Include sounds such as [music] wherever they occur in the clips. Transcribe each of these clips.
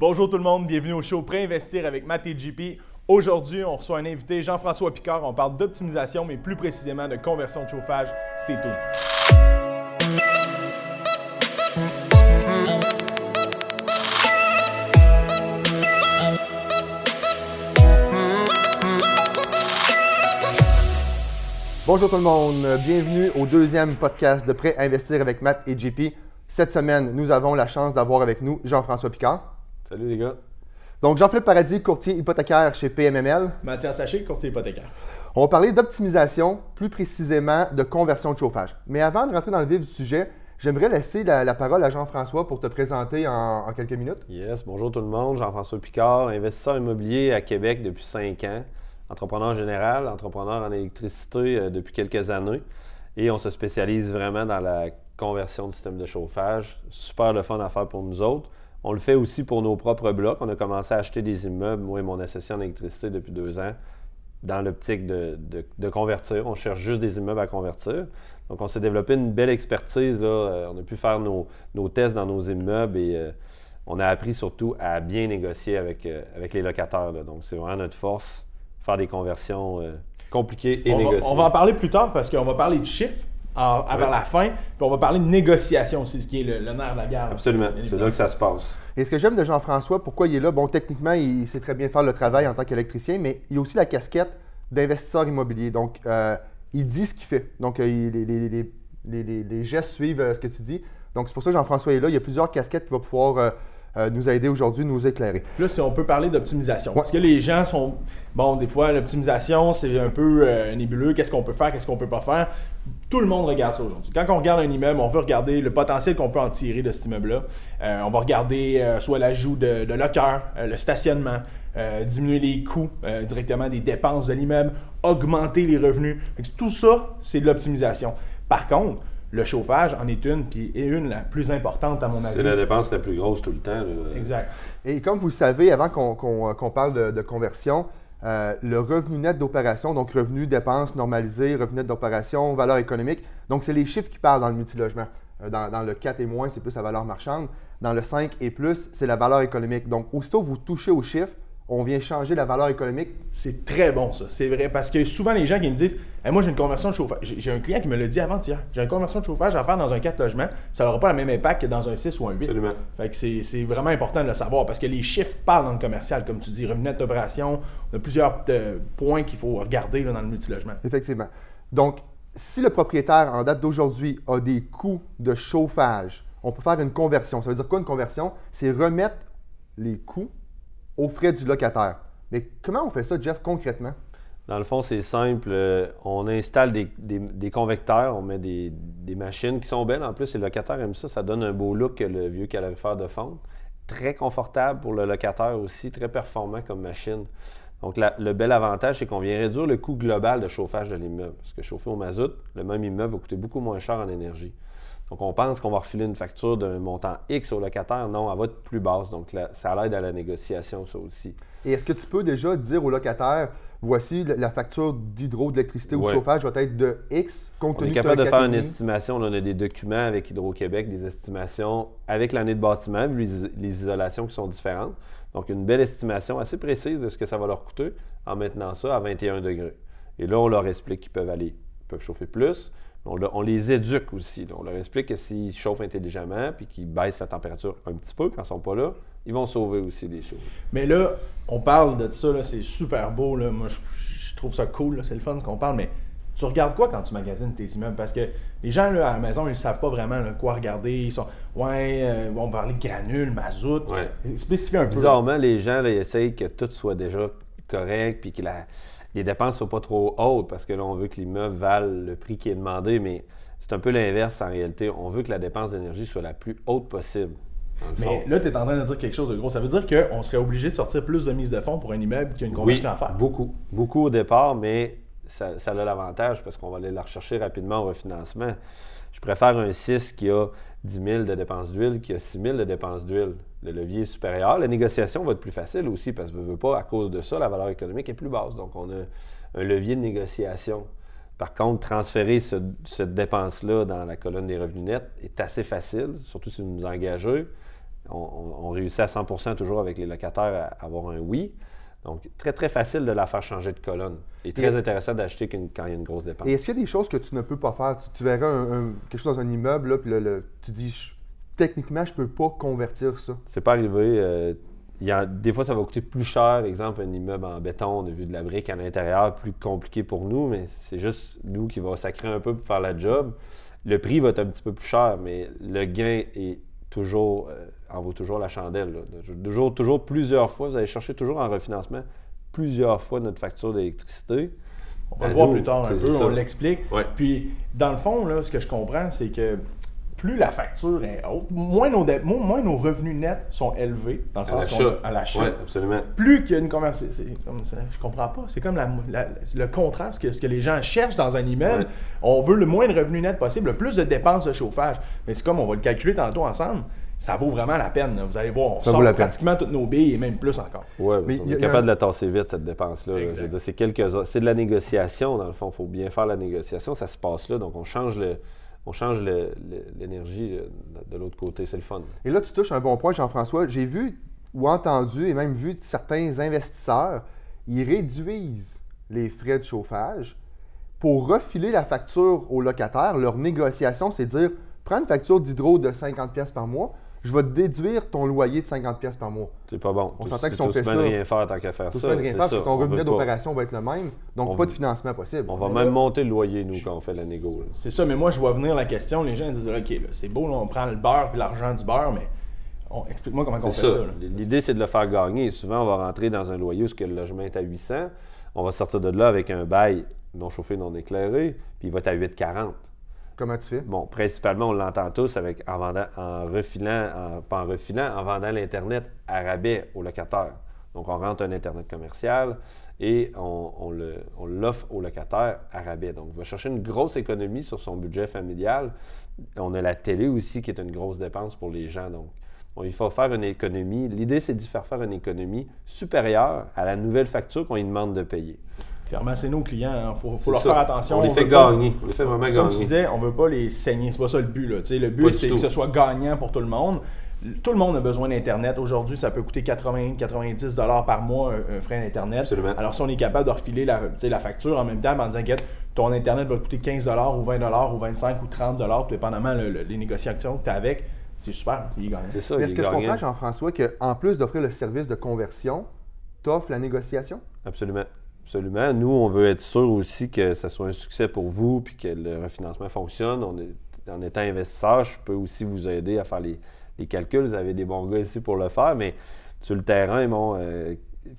Bonjour tout le monde, bienvenue au show Préinvestir avec Matt et JP. Aujourd'hui, on reçoit un invité, Jean-François Picard. On parle d'optimisation, mais plus précisément de conversion de chauffage. Stay tuned. Bonjour tout le monde, bienvenue au deuxième podcast de Prêt Investir avec Matt et JP. Cette semaine, nous avons la chance d'avoir avec nous Jean-François Picard. Salut les gars. Donc Jean-Philippe Paradis, courtier hypothécaire chez PMML. Mathias Sachet, courtier hypothécaire. On va parler d'optimisation, plus précisément de conversion de chauffage. Mais avant de rentrer dans le vif du sujet, j'aimerais laisser la, la parole à Jean-François pour te présenter en, en quelques minutes. Yes, bonjour tout le monde. Jean-François Picard, investisseur immobilier à Québec depuis 5 ans, entrepreneur général, entrepreneur en électricité euh, depuis quelques années. Et on se spécialise vraiment dans la conversion du système de chauffage. Super le fun à faire pour nous autres. On le fait aussi pour nos propres blocs. On a commencé à acheter des immeubles, moi et mon associé en électricité depuis deux ans, dans l'optique de, de- de convertir. On cherche juste des immeubles à convertir. Donc, on s'est développé une belle expertise. Là. Euh, On a pu faire nos, nos tests dans nos immeubles et euh, on a appris surtout à bien négocier avec, euh, avec les locataires. là. Donc, c'est vraiment notre force, faire des conversions euh, compliquées et On va, négociées. on va en parler plus tard parce qu'on va parler de chiffres à- vers la fin, puis on va parler de négociation aussi, qui est le, le nerf de la guerre. Absolument. C'est là que ça se passe. Et ce que j'aime de Jean-François, pourquoi il est là, bon, techniquement, il sait très bien faire le travail en tant qu'électricien, mais il a aussi la casquette d'investisseur immobilier. Donc, euh, il dit ce qu'il fait. Donc, euh, les, les- les- les- les- les gestes suivent euh, ce que tu dis. Donc, c'est pour ça que Jean-François est là. Il y a plusieurs casquettes qui vont pouvoir euh, euh, nous aider aujourd'hui, nous éclairer. Là, si on peut parler d'optimisation. Ouais. Parce que les gens sont. Bon, des fois, l'optimisation, c'est un peu euh, nébuleux. Qu'est-ce qu'on peut faire, qu'est-ce qu'on peut pas faire? Tout le monde regarde ça aujourd'hui. Quand on regarde un immeuble, on veut regarder le potentiel qu'on peut en tirer de cet immeuble-là. Euh, on va regarder euh, soit l'ajout de, de lockers, euh, le stationnement, euh, diminuer les coûts euh, directement des dépenses de l'immeuble, augmenter les revenus. Tout ça, c'est de l'optimisation. Par contre, le chauffage en est une, puis est une la plus importante à mon avis. C'est la dépense la plus grosse tout le temps. là. Exact. Et comme vous le savez, avant qu'on qu'on- qu'on parle de, de conversion, euh, le revenu net d'opération, donc revenu, dépenses normalisées, revenu net d'opération, valeur économique, donc c'est les chiffres qui parlent dans le multilogement. Euh, dans, le 4 et moins, c'est plus la valeur marchande. Dans le 5 et plus, c'est la valeur économique. Donc, aussitôt vous touchez aux chiffres, on vient changer la valeur économique. C'est très bon, ça. C'est vrai. Parce que souvent, les gens qui me disent Hey, Moi, j'ai une conversion de chauffage. J'ai un client qui me l'a dit avant-hier. J'ai une conversion de chauffage à faire dans un 4 logements. Ça n'aura pas le même impact que dans un 6 ou un 8. Absolument. Fait que c'est vraiment important de le savoir parce que les chiffres parlent dans le commercial. Comme tu dis, revenu d'opération. On a plusieurs euh, points qu'il faut regarder là, dans le multilogement. Effectivement. Donc, si le propriétaire, en date d'aujourd'hui, a des coûts de chauffage, on peut faire une conversion. Ça veut dire quoi une conversion? C'est remettre les coûts aux frais du locataire. Mais comment on fait ça, Jeff, concrètement? Dans le fond, c'est simple. Euh, On installe des, des- convecteurs, on met des, des machines qui sont belles. En plus, les locataires aiment ça. Ça donne un beau look le vieux calorifère de fonte. Très confortable pour le locataire aussi, très performant comme machine. Donc, la- le bel avantage, c'est qu'on vient réduire le coût global de chauffage de l'immeuble. Parce que chauffer au mazout, le même immeuble va coûter beaucoup moins cher en énergie. Donc, on pense qu'on va refiler une facture d'un montant X au locataire. Non, elle va être plus basse. Donc, ça l'aide à la négociation, ça aussi. Et est-ce que tu peux déjà dire au locataire, voici la- facture d'hydro, d'électricité ou de chauffage va être de X, compte On tenu est capable de faire une 4,5. estimation. Là, on a des documents avec Hydro-Québec, des estimations avec l'année de bâtiment, vu les, les isolations qui sont différentes. Donc, une belle estimation assez précise de ce que ça va leur coûter en maintenant ça à 21 degrés. Et là, on leur explique qu'ils peuvent aller, ils peuvent chauffer plus. On, on les éduque aussi. On leur explique que s'ils chauffent intelligemment puis qu'ils baissent la température un petit peu quand ils sont pas là, ils vont sauver aussi des choses. Mais là, on parle de ça, c'est super beau. Là. Moi, je, je trouve ça cool, c'est le fun qu'on parle, mais tu regardes quoi quand tu magasines tes immeubles? Parce que les gens là, à la maison, ils ne savent pas vraiment là, quoi regarder. Ils sont, ouais, euh, on va parler de granules, mazout. Ouais. Spécifier un peu. Bizarrement, les gens là, ils essayent que tout soit déjà correct puis que la- les dépenses ne soient pas trop hautes parce que là, on veut que l'immeuble vale le prix qui est demandé, mais c'est un peu l'inverse en réalité. On veut que la dépense d'énergie soit la plus haute possible. Mais fond. là, tu es en train de dire quelque chose de gros. Ça veut dire qu'on serait obligé de sortir plus de mise de fonds pour un immeuble qui a une oui, conversion à faire. beaucoup. Beaucoup au départ, mais ça, a l'avantage parce qu'on va aller la rechercher rapidement au refinancement. Je préfère un 6 qui a 10 000 de dépenses d'huile qui a 6 000 de dépenses d'huile. Le levier est supérieur. La négociation va être plus facile aussi parce que, veux, veux pas, à cause de ça, la valeur économique est plus basse. Donc, on a un levier de négociation. Par contre, transférer ce- cette dépense-là dans la colonne des revenus nets est assez facile, surtout si vous nous engagez. on, réussit à 100% toujours avec les locataires à avoir un oui. Donc, très, très facile de la faire changer de colonne. Et très intéressant d'acheter quand il y a une grosse dépense. Et est-ce qu'il y a des choses que tu ne peux pas faire? Tu, verras quelque chose dans un immeuble, là, puis là, tu dis, techniquement, je ne peux pas convertir ça. C'est pas arrivé. Euh, y a, des fois, ça va coûter plus cher, exemple, un immeuble en béton, on a vu de la brique à l'intérieur, plus compliqué pour nous, mais c'est juste nous qui va sacrer un peu pour faire la job. Le prix va être un petit peu plus cher, mais le gain est toujours, euh, en vaut toujours la chandelle. Toujours, toujours plusieurs fois, vous allez chercher toujours en refinancement plusieurs fois notre facture d'électricité. On va le voir plus tard un peu, on l'explique. Puis, dans le fond, là, ce que je comprends, c'est que plus la facture est haute, moins nos, moins nos revenus nets sont élevés, dans le sens qu'on à l'achat. Oui, absolument. Plus qu'il y a une conversation. Je comprends pas. C'est comme le contraste que ce que les gens cherchent dans un immeuble. On veut le moins de revenus nets possible, le plus de dépenses de chauffage. Mais c'est comme on va le calculer tantôt ensemble ça vaut vraiment la peine. Vous allez voir, on ça sort pratiquement toutes nos billes et même plus encore. Oui, on est capable de la tasser vite, cette dépense-là. C'est quelques C'est de la négociation, dans le fond. Il faut bien faire la négociation. Ça se passe là. Donc, on change le, on change l'énergie de l'autre côté. C'est le fun. Et là, tu touches un bon point, Jean-François. J'ai vu ou entendu et même vu certains investisseurs, ils réduisent les frais de chauffage pour refiler la facture aux locataires. Leur négociation, c'est dire prends une facture d'hydro de 50$ par mois, je vais déduire ton loyer de 50$ par mois. C'est pas bon. On s'entend que si on fait ça. rien faire tant qu'à faire ça. rien faire, ton revenu d'opération va être le même. Donc, pas de financement possible. On va même monter le loyer, nous, quand on fait la négo. C'est ça, mais moi, je vois venir la question. Les gens disent OK, c'est beau, on prend le beurre et l'argent du beurre, mais explique-moi comment on fait ça. L'idée, c'est de le faire gagner. Souvent, on va rentrer dans un loyer où le logement est à 800. On va sortir de là avec un bail non chauffé, non éclairé, puis il va être à 8,40. Comment tu fais? Bon, principalement, on l'entend tous en vendant, en refilant, pas en refilant, en vendant l'Internet à rabais aux locataires. Donc, on rentre un Internet commercial et on, l'offre aux locataires à rabais. Donc, on va chercher une grosse économie sur son budget familial. On a la télé aussi qui est une grosse dépense pour les gens. Donc, il faut faire une économie. L'idée, c'est de faire faire une économie supérieure à la nouvelle facture qu'on lui demande de payer. Clairement, c'est nos clients. Il hein. faut, leur faire attention. On les fait gagner. on les fait vraiment gagner. Comme tu disais, on ne veut pas les saigner. C'est pas ça le but. Là. Le but, c'est que ce soit gagnant pour tout le monde. Tout le monde a besoin d'Internet. Aujourd'hui, ça peut coûter 80-90 par mois un, frais d'Internet. Alors, si on est capable de refiler la, la facture en même temps en disant que ton Internet va coûter 15 ou 20 ou 25 ou 30 tout dépendamment le, les négociations que tu as avec, c'est super. C'est ça. Est-ce que je comprends, Jean-François, qu'en plus d'offrir le service de conversion, tu offres la négociation? Absolument. Absolument. Nous, on veut être sûr aussi que ça soit un succès pour vous puis que le refinancement fonctionne. On est, en étant investisseur, je peux aussi vous aider à faire les, calculs. Vous avez des bons gars ici pour le faire, mais sur le terrain, bon, euh,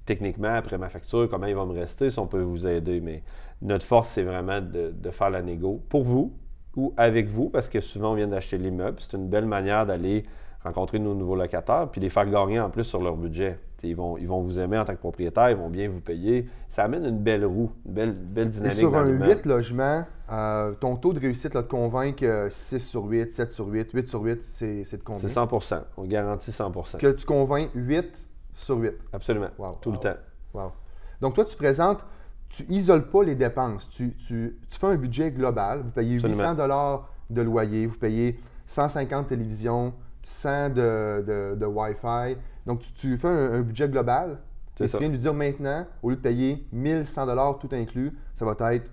techniquement, après ma facture, comment il va me rester, si on peut vous aider. Mais notre force, c'est vraiment de, de, faire la négo pour vous ou avec vous, parce que souvent, on vient d'acheter l'immeuble. C'est une belle manière d'aller rencontrer nos nouveaux locataires, puis les faire gagner en plus sur leur budget. ils vont, ils vont vous aimer en tant que propriétaire, ils vont bien vous payer. Ça amène une belle roue, une belle, belle dynamique. Et sur un 8 logements, euh, ton taux de réussite là, de convaincre 6 euh, sur 8, 7 sur 8, 8 sur 8, c'est, de combien? C'est 100% On garantit 100 Que tu convaincs 8 sur 8. Absolument. Tout le temps. Wow. Donc toi, tu présentes, tu isoles pas les dépenses. Tu, tu, tu fais un budget global. Vous payez 800 de loyer, vous payez 150 télévisions, 100 de, de, Wi-Fi. Donc, tu, fais un, budget global. Et tu viens de lui dire maintenant, au lieu de payer 1100 tout inclus, ça va être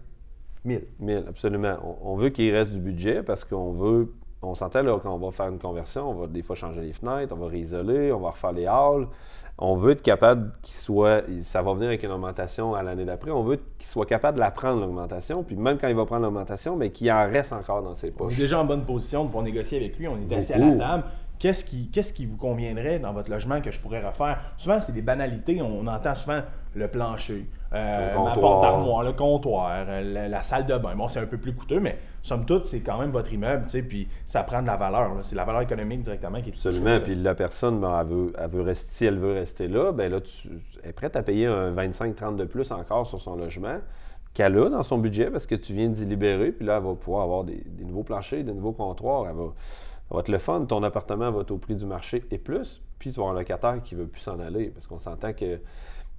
1000. 1000, absolument. On, veut qu'il reste du budget parce qu'on veut, on s'entend là qu'on va faire une conversion, on va des fois changer les fenêtres, on va réisoler, on va refaire les halls. On veut être capable qu'il soit, ça va venir avec une augmentation à l'année d'après, on veut qu'il soit capable de la prendre l'augmentation, puis même quand il va prendre l'augmentation, mais qu'il en reste encore dans ses poches. On est déjà en bonne position pour négocier avec lui, on est assis à la table qu'est-ce qui, qu'est-ce qui vous conviendrait dans votre logement que je pourrais refaire? Souvent, c'est des banalités. On, entend souvent le plancher, euh, le porte d'armoire, le comptoir, euh, la, salle de bain. Bon, c'est un peu plus coûteux, mais somme toute, c'est quand même votre immeuble, tu sais, puis ça prend de la valeur. C'est la valeur économique directement qui est Absolument. Puis la personne, ben, elle, veut, elle veut rester, si elle veut rester là, ben là, tu, elle est prête à payer un 25-30 de plus encore sur son logement qu'elle a dans son budget parce que tu viens d'y libérer, puis là, elle va pouvoir avoir des, des nouveaux planchers, des nouveaux comptoirs. Elle va, ça va être le fun. Ton appartement va être au prix du marché et plus. Puis tu vas avoir un locataire qui ne veut plus s'en aller. Parce qu'on s'entend que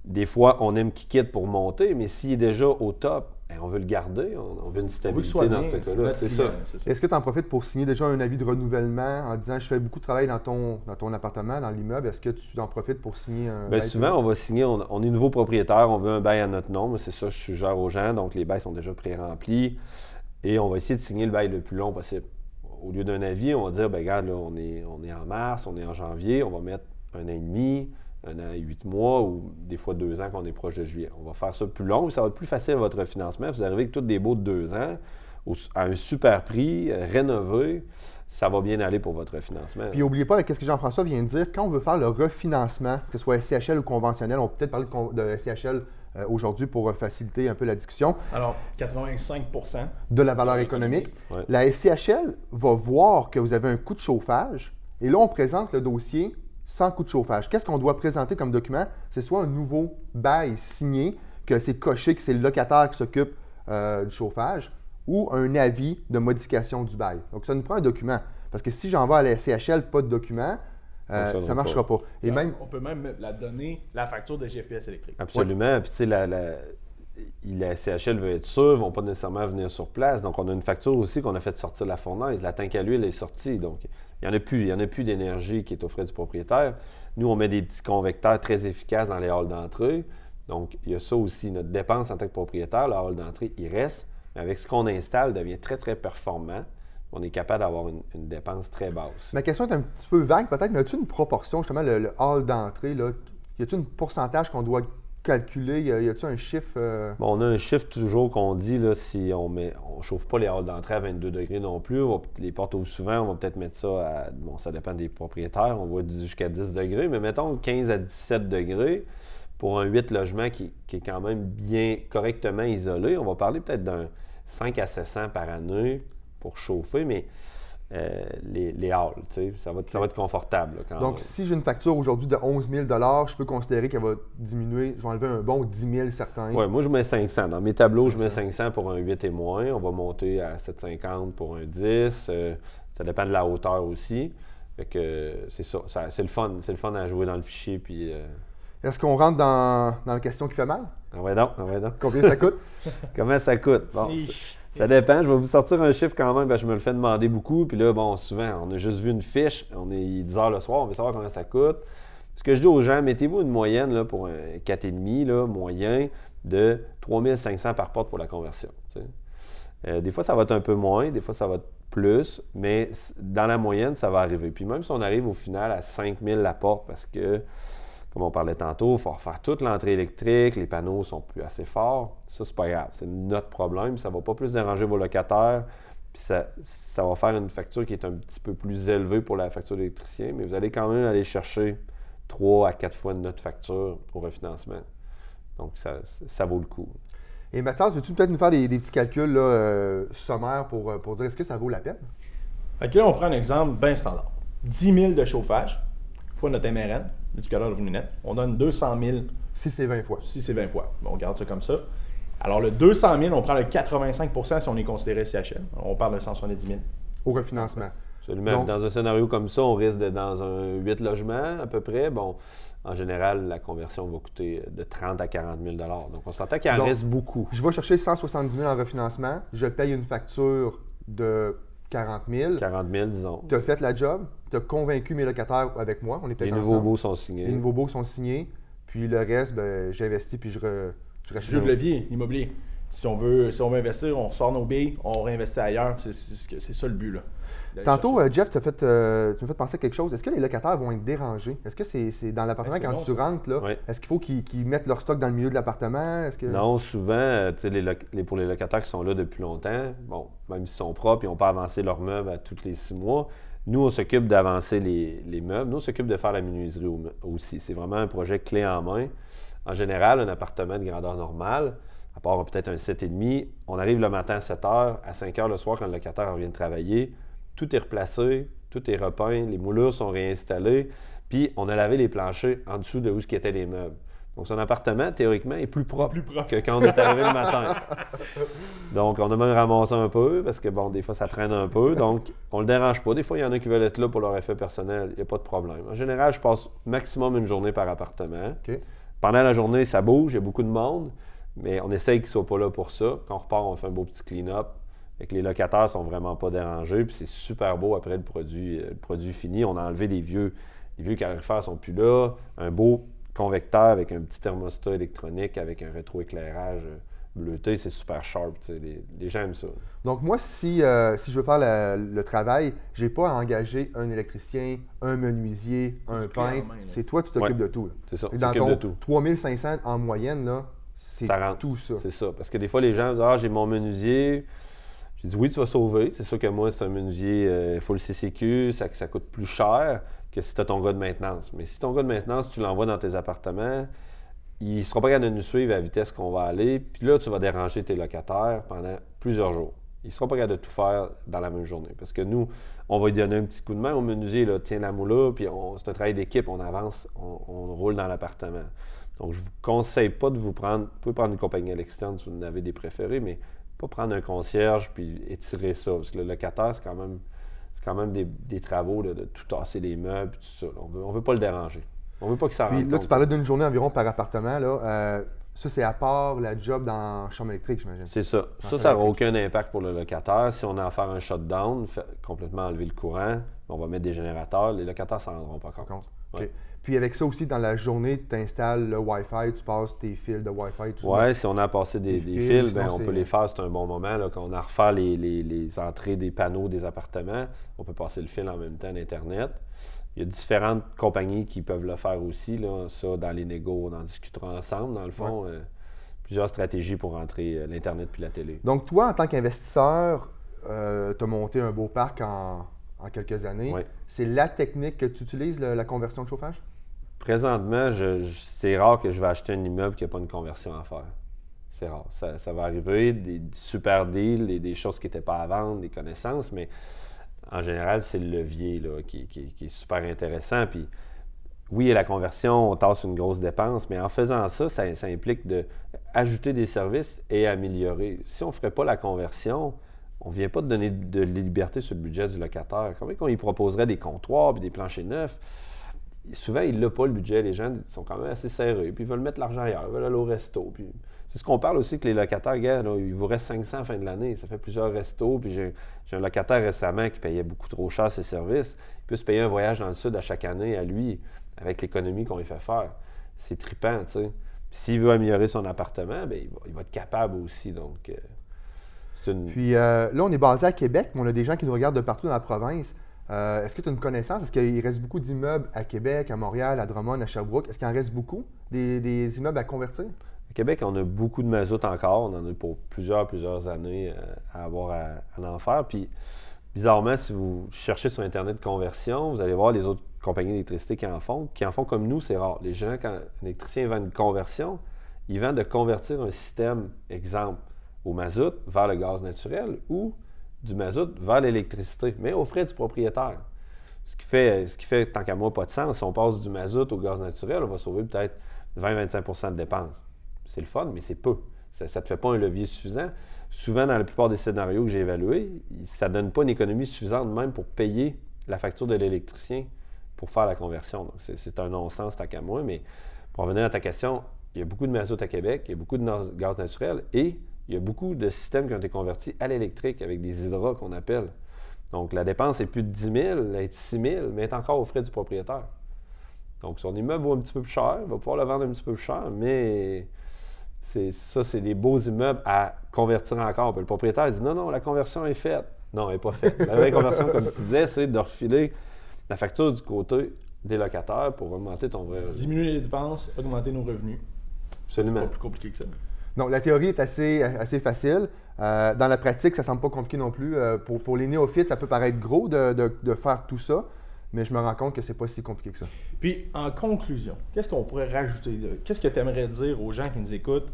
des fois, on aime qu'il quitte pour monter, mais s'il est déjà au top, ben, on veut le garder, on, on veut une veut stabilité dans bien, ce c'est cas-là. C'est ça. Est-ce que tu en profites pour signer déjà un avis de renouvellement en disant je fais beaucoup de travail dans ton, dans ton appartement, dans l'immeuble, est-ce que tu en profites pour signer un Ben, bail souvent, on va signer, on, on est nouveau propriétaire, on veut un bail à notre nom, c'est ça, je suggère aux gens, donc les bails sont déjà pré-remplis, et on va essayer de signer le bail le plus long possible. Au lieu d'un avis, on va dire, ben regarde, là, on est, en mars, on est en janvier, on va mettre un an et demi, un an et huit mois, ou des fois deux ans qu'on est proche de juillet. On va faire ça plus long, ça va être plus facile à votre financement. Vous arrivez avec tous des baux de deux ans, à un super prix, euh, rénové, ça va bien aller pour votre financement. Puis n'oubliez pas, avec ce que Jean-François vient de dire, quand on veut faire le refinancement, que ce soit SCHL ou conventionnel, on peut peut-être parler de, de SCHL euh, aujourd'hui pour euh, faciliter un peu la discussion, Alors, 85% de la valeur économique. Ouais. La SCHL va voir que vous avez un coût de chauffage et là, on présente le dossier sans coût de chauffage. Qu'est-ce qu'on doit présenter comme document? C'est soit un nouveau bail signé, que c'est coché que c'est le locataire qui s'occupe euh, du chauffage, ou un avis de modification du bail. Donc, ça nous prend un document. Parce que si j'en vais à la SCHL, pas de document, euh, ça ne marchera pas. Et même, On peut même la donner la facture de GFPS électrique. Absolument. Puis, tu sais, la, la, la CHL veut être sûre, ils ne vont pas nécessairement venir sur place. Donc, on a une facture aussi qu'on a fait sortir de la fournaise. La tank à l'huile est sortie. Donc, il n'y en a plus. Il y en a plus d'énergie qui est aux frais du propriétaire. Nous, on met des petits convecteurs très efficaces dans les halls d'entrée. Donc, il y a ça aussi. Notre dépense en tant que propriétaire, le hall d'entrée, il reste. Mais avec ce qu'on installe, devient très, très performant. On est capable d'avoir une, une dépense très basse. ma question est un petit peu vague peut-être, mais as-tu une proportion, justement, le, le hall d'entrée, là, y a-t-il un pourcentage qu'on doit calculer? Y a-t-il un chiffre? euh, Bon, on a un chiffre toujours qu'on dit, là, si on met, on chauffe pas les halls d'entrée à 22 degrés non plus, on va- les portes ouvrent souvent, on va peut-être mettre ça à, bon, ça dépend des propriétaires, on va jusqu'à 10 degrés, mais mettons 15 à 17 degrés pour un 8 logements qui, qui est quand même bien, correctement isolé. On va parler peut-être d'un 5 à 700 par année pour chauffer, mais euh, les, les halls, tu sais, ça va, ça va être confortable là, quand Donc, même. si j'ai une facture aujourd'hui de 11 000 je peux considérer qu'elle va diminuer. Je vais enlever un bon 10 000 certains. Ouais, moi, je mets 500. Dans mes tableaux, je mets 500 pour un 8 et moins. On va monter à 750 pour un 10. Euh, ça dépend de la hauteur aussi. Fait que c'est ça. Ça- C'est le fun. C'est le fun à jouer dans le fichier. Puis, euh, Est-ce qu'on rentre dans, dans la question qui fait mal? ah ouais donc, ah ouais donc. Combien ça coûte? [laughs] Comment ça coûte? Bon, ça, dépend. Je vais vous sortir un chiffre quand même. parce que je me le fais demander beaucoup. Puis là, bon, souvent, on a juste vu une fiche. On est 10 heures le soir. On veut savoir combien ça coûte. Ce que je dis aux gens, mettez-vous une moyenne là, pour un 4,5 là, moyen de 3500 par porte pour la conversion. Euh, des fois, ça va être un peu moins, des fois, ça va être plus, mais dans la moyenne, ça va arriver. Puis même si on arrive au final à 5000 la porte, parce que, comme on parlait tantôt, il faut refaire toute l'entrée électrique, les panneaux sont plus assez forts, ça, c'est pas grave. C'est notre problème, ça va pas plus déranger vos locataires, puis ça, ça va faire une facture qui est un petit peu plus élevée pour la facture d'électricien, mais vous allez quand même aller chercher 3 à 4 fois notre facture au refinancement. Donc, ça, ça vaut le coup. Et Mathias, veux-tu peut-être nous faire des, des petits calculs là, euh, sommaires pour, euh, pour dire est-ce que ça vaut la peine? Fait que là, on prend un exemple bien standard. 10 000 de chauffage, fois notre MRN, multiplicateur de revenu net. On donne 200 000 Si c'est 20 fois. si c'est 20 fois. Bon, on garde ça comme ça. Alors, le 200 000, on prend le 85% si on est considéré CHL. On parle de 170 000. Au refinancement. Absolument. Donc- dans un scénario comme ça, on risque d'être dans un 8 logements à peu près. Bon, en général, la conversion va coûter de 30 à 40 000 Donc, on s'entend qu'il en Donc- reste beaucoup. Je vais chercher 170 000 en refinancement. Je paye une facture de 40 000. 40 000, disons. Tu as fait la job. Tu as convaincu mes locataires avec moi. On est Les peut-être nouveaux ensemble. baux sont signés. Les nouveaux baux sont signés. Puis le reste, ben, j'investis puis je, re- je rachète Jeu de levier, immobilier. Si on veut, si on veut investir, on ressort nos billes, on réinvestit ailleurs. C'est ça le but. Là. Tantôt, euh, Jeff, fait, euh, tu m'as fait penser à quelque chose. Est-ce que les locataires vont être dérangés? Est-ce que c'est dans l'appartement Ben, quand bon, tu ça. rentres, là? Oui. Est-ce qu'il faut qu'ils mettent leur stock dans le milieu de l'appartement? Que... Non, souvent, euh, les les- pour les locataires qui sont là depuis longtemps, bon, même s'ils sont propres, ils n'ont pas avancé leurs meubles à tous les six mois. Nous, on s'occupe d'avancer les, les meubles. Nous, on s'occupe de faire la menuiserie au- aussi. C'est vraiment un projet clé en main. En général, un appartement de grandeur normale, à part peut-être un 7,5, on arrive le matin à 7 h, à 5 h le soir quand le locataire revient de travailler. Tout est replacé, tout est repeint, les moulures sont réinstallées, puis on a lavé les planchers en dessous de où étaient les meubles. Donc, son appartement, théoriquement, est plus propre, Plus propre. que quand on est arrivé le matin. Donc, on a même ramassé un peu, parce que, bon, des fois, ça traîne un peu. Donc, on le dérange pas. Des fois, il y en a qui veulent être là pour leur effet personnel. Il n'y a pas de problème. En général, je passe maximum une journée par appartement. Pendant la journée, ça bouge, il y a beaucoup de monde. Mais on essaye qu'ils ne soient pas là pour ça. Quand on repart, on fait un beau petit clean-up. Fait que les locataires sont vraiment pas dérangés. Puis c'est super beau après le produit, euh, le produit fini. On a enlevé les vieux, les vieux calorifères sont plus là. Un beau convecteur avec un petit thermostat électronique avec un rétroéclairage euh, bleuté, c'est super sharp. tu. Les, les gens aiment ça. Donc, moi, si, euh, si je veux faire le, le travail, je n'ai pas à engager un électricien, un menuisier, un peintre. C'est toi, tu t'occupes Ouais. de tout. C'est ça. Et on dans s'occupe ton de tout. 3500 en moyenne, là, c'est tout ça. C'est ça. Parce que des fois, les gens disent Ah, j'ai mon menuisier. J'ai dit Oui, tu vas sauver. C'est sûr que moi, c'est un menuisier euh, full CCQ, ça, ça coûte plus cher que si tu as ton gars de maintenance. Mais si ton gars de maintenance, tu l'envoies dans tes appartements, il ne sera pas capable de nous suivre à la vitesse qu'on va aller. Puis là, tu vas déranger tes locataires pendant plusieurs jours. Il ne sera pas capable de tout faire dans la même journée. Parce que nous, on va lui donner un petit coup de main au menuisier, là, tiens la moula, puis c'est un travail d'équipe, on avance, on, on roule dans l'appartement. Donc, je ne vous conseille pas de vous prendre. Vous pouvez prendre une compagnie à l'externe si vous en avez des préférés, mais pas prendre un concierge puis étirer ça. Parce que le locataire, c'est quand même, c'est quand même des, des travaux là, de tout tasser les meubles et tout ça. On veut, ne veut pas le déranger. On veut pas que ça Puis là, compte. tu parlais d'une journée environ par appartement. Là. Euh, ça, c'est à part la job dans chambre électrique, j'imagine. C'est ça. Ça, ça n'aura aucun impact pour le locataire. Si on a à faire un shutdown, fait- complètement enlever le courant, on va mettre des générateurs, les locataires ne s'en rendront pas compte. Ouais. Puis avec ça aussi, dans la journée, tu installes le Wi-Fi, tu passes tes fils de Wi-Fi, tout ça. Ouais, si on a passé des, fils, ben, on peut les faire, c'est un bon moment. Là, quand on a à refaire les, les- les entrées des panneaux des appartements, on peut passer le fil en même temps d'Internet. Il y a différentes compagnies qui peuvent le faire aussi. Là, ça, dans les négos, on en discutera ensemble, dans le fond. euh, plusieurs stratégies pour rentrer euh, l'Internet puis la télé. Donc, toi, en tant qu'investisseur, tu as monté un beau parc en, en quelques années. C'est la technique que tu utilises, le- la conversion de chauffage? Présentement, je- je- c'est rare que je vais acheter un immeuble qui n'a pas une conversion à faire. C'est rare. Ça, ça va arriver, des super deals, des, des choses qui n'étaient pas à vendre, des connaissances, mais en général, c'est le levier là, qui, qui- qui est super intéressant. Puis, oui, la conversion, on tasse une grosse dépense, mais en faisant ça, ça, ça implique de ajouter des services et améliorer. Si on ne ferait pas la conversion, on ne vient pas de donner de liberté sur le budget du locataire. Comment on lui proposerait des comptoirs et des planchers neufs? souvent, il n'a pas le budget. Les gens sont quand même assez serrés. Puis ils veulent mettre l'argent ailleurs. Ils veulent aller au resto. Puis c'est ce qu'on parle aussi que les locataires, il vous reste 500 à la fin de l'année. Ça fait plusieurs restos. Puis j'ai, un locataire récemment qui payait beaucoup trop cher ses services. Il peut se payer un voyage dans le sud à chaque année à lui avec l'économie qu'on lui fait faire. C'est trippant, tu sais. Puis s'il veut améliorer son appartement, ben, il, va, être capable aussi. Donc, euh, une. Puis euh, là, on est basé à Québec, mais on a des gens qui nous regardent de partout dans la province. Euh, Est-ce que tu as une connaissance? Est-ce qu'il reste beaucoup d'immeubles à Québec, à Montréal, à Drummond, à Sherbrooke? Est-ce qu'il en reste beaucoup des, des immeubles à convertir? Au Québec, on a beaucoup de mazout encore. On en a pour plusieurs, plusieurs années euh, à avoir à, à en faire. Puis, bizarrement, si vous cherchez sur Internet de conversion, vous allez voir les autres compagnies d'électricité qui en font. Qui en font comme nous, c'est rare. Les gens, quand un électricien vend une conversion, il vend de convertir un système, exemple, au mazout vers le gaz naturel ou du mazout vers l'électricité, mais aux frais du propriétaire. Ce qui fait, ce qui fait tant qu'à moi, pas de sens. Si on passe du mazout au gaz naturel, on va sauver peut-être 20-25% de dépenses. C'est le fun, mais c'est peu. Ça ne te fait pas un levier suffisant. Souvent, dans la plupart des scénarios que j'ai évalués, ça ne donne pas une économie suffisante même pour payer la facture de l'électricien pour faire la conversion. Donc, c'est, un non-sens tant qu'à moi. Mais pour revenir à ta question, il y a beaucoup de mazout à Québec, il y a beaucoup de gaz naturel et il y a beaucoup de systèmes qui ont été convertis à l'électrique avec des hydras qu'on appelle. Donc, la dépense est plus de 10 000, elle est de 6 000, mais elle est encore aux frais du propriétaire. Donc, son immeuble vaut un petit peu plus cher, il va pouvoir le vendre un petit peu plus cher, mais c'est, ça, c'est des beaux immeubles à convertir encore. Puis le propriétaire dit non, non, la conversion est faite. Non, elle n'est pas faite. La vraie conversion, comme tu disais, c'est de refiler la facture du côté des locataires pour augmenter ton vrai revenu. Diminuer les dépenses, augmenter nos revenus. C'est Absolument. pas plus compliqué que ça. Donc, la théorie est assez, facile. Euh, dans la pratique, ça ne semble pas compliqué non plus. Euh, pour, les néophytes, ça peut paraître gros de, de- faire tout ça, mais je me rends compte que c'est pas si compliqué que ça. Puis, en conclusion, qu'est-ce qu'on pourrait rajouter? Qu'est-ce que tu aimerais dire aux gens qui nous écoutent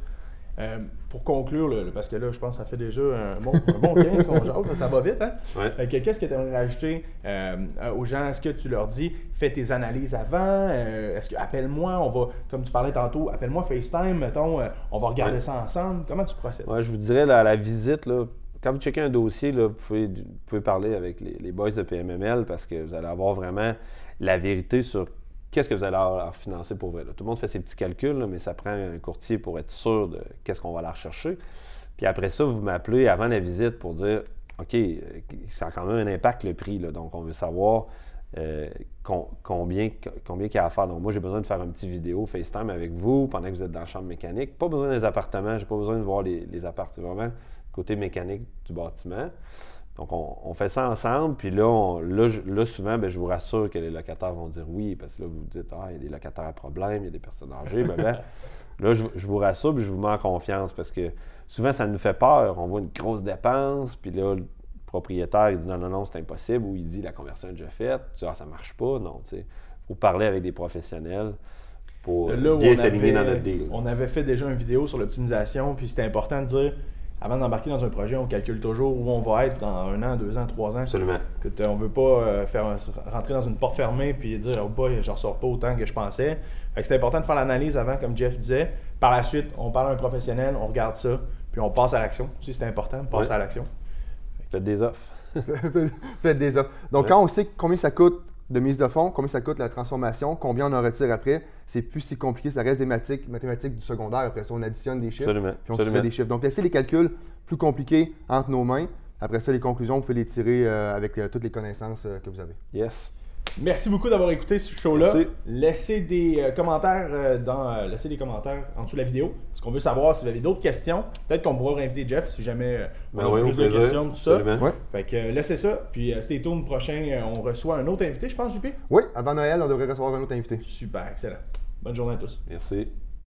euh, pour conclure, là, parce que là, je pense que ça fait déjà un bon, un bon 15 qu'on jase, ça, ça va vite, hein? Ouais. Fait que Qu'est-ce que tu aimerais rajouter euh, euh, aux gens? Est-ce que tu leur dis, fais tes analyses avant? Euh, Est-ce que, appelle-moi, on va, comme tu parlais tantôt, appelle-moi FaceTime, mettons, euh, on va regarder Ouais. ça ensemble. Comment tu procèdes? Ouais, je vous dirais, là, à la visite, là, quand vous checkez un dossier, là, vous, pouvez, vous pouvez parler avec les, les boys de PMML parce que vous allez avoir vraiment la vérité sur qu'est-ce que vous allez leur financer pour vrai. Tout le monde fait ses petits calculs, mais ça prend un courtier pour être sûr de qu'est-ce qu'on va leur chercher. Puis après ça, vous m'appelez avant la visite pour dire OK, ça a quand même un impact le prix. donc, on veut savoir euh, combien, combien il y a à faire. Donc, moi, j'ai besoin de faire une petite vidéo FaceTime avec vous pendant que vous êtes dans la chambre mécanique. Pas besoin des appartements, j'ai pas besoin de voir les, les appartements. vraiment côté mécanique du bâtiment. Donc, on, fait ça ensemble, puis là, là, souvent, ben, je vous rassure que les locataires vont dire oui, parce que là, vous vous dites, ah, il y a des locataires à problème, il y a des personnes âgées. ben, ben [laughs] là, je, vous rassure, puis je vous mets en confiance, parce que souvent, ça nous fait peur. On voit une grosse dépense, puis là, le propriétaire, il dit non, non, non, c'est impossible, ou il dit la conversion est déjà faite, tu dis, ah, ça marche pas. Non, tu sais, il faut parler avec des professionnels pour bien s'aligner dans notre deal. On avait fait déjà une vidéo sur l'optimisation, puis c'était important de dire avant d'embarquer dans un projet, on calcule toujours où on va être dans un an, deux ans, trois ans. Absolument. Que on veut pas euh, faire rentrer dans une porte fermée puis dire oh boy, je ressors pas autant que je pensais. c'est important de faire l'analyse avant, comme Jeff disait. Par la suite, on parle à un professionnel, on regarde ça, puis on passe à l'action. Si c'est important, on passe à l'action. Faites des offres. [laughs] Faites des offres. Donc, quand on sait combien ça coûte de mise de fonds, combien ça coûte la transformation, combien on en retire après, c'est plus si compliqué, ça reste des mathématiques, mathématiques du secondaire. Après ça, on additionne des chiffres, puis on se fait des chiffres. Donc, laissez les calculs plus compliqués entre nos mains. Après ça, les conclusions, vous pouvez les tirer euh, avec euh, toutes les connaissances euh, que vous avez. Yes. Merci beaucoup d'avoir écouté ce show-là. Laissez des commentaires dans, laissez des commentaires en dessous de la vidéo. Parce qu'on veut savoir si vous avez d'autres questions. Peut-être qu'on pourra réinviter Jeff si jamais ben on a plus de questions, tout ça. Fait que laissez ça. Puis c'était tout le prochain, on reçoit un autre invité, je pense, JP. Oui, avant Noël, on devrait recevoir un autre invité. Super, excellent. Bonne journée à tous. Merci.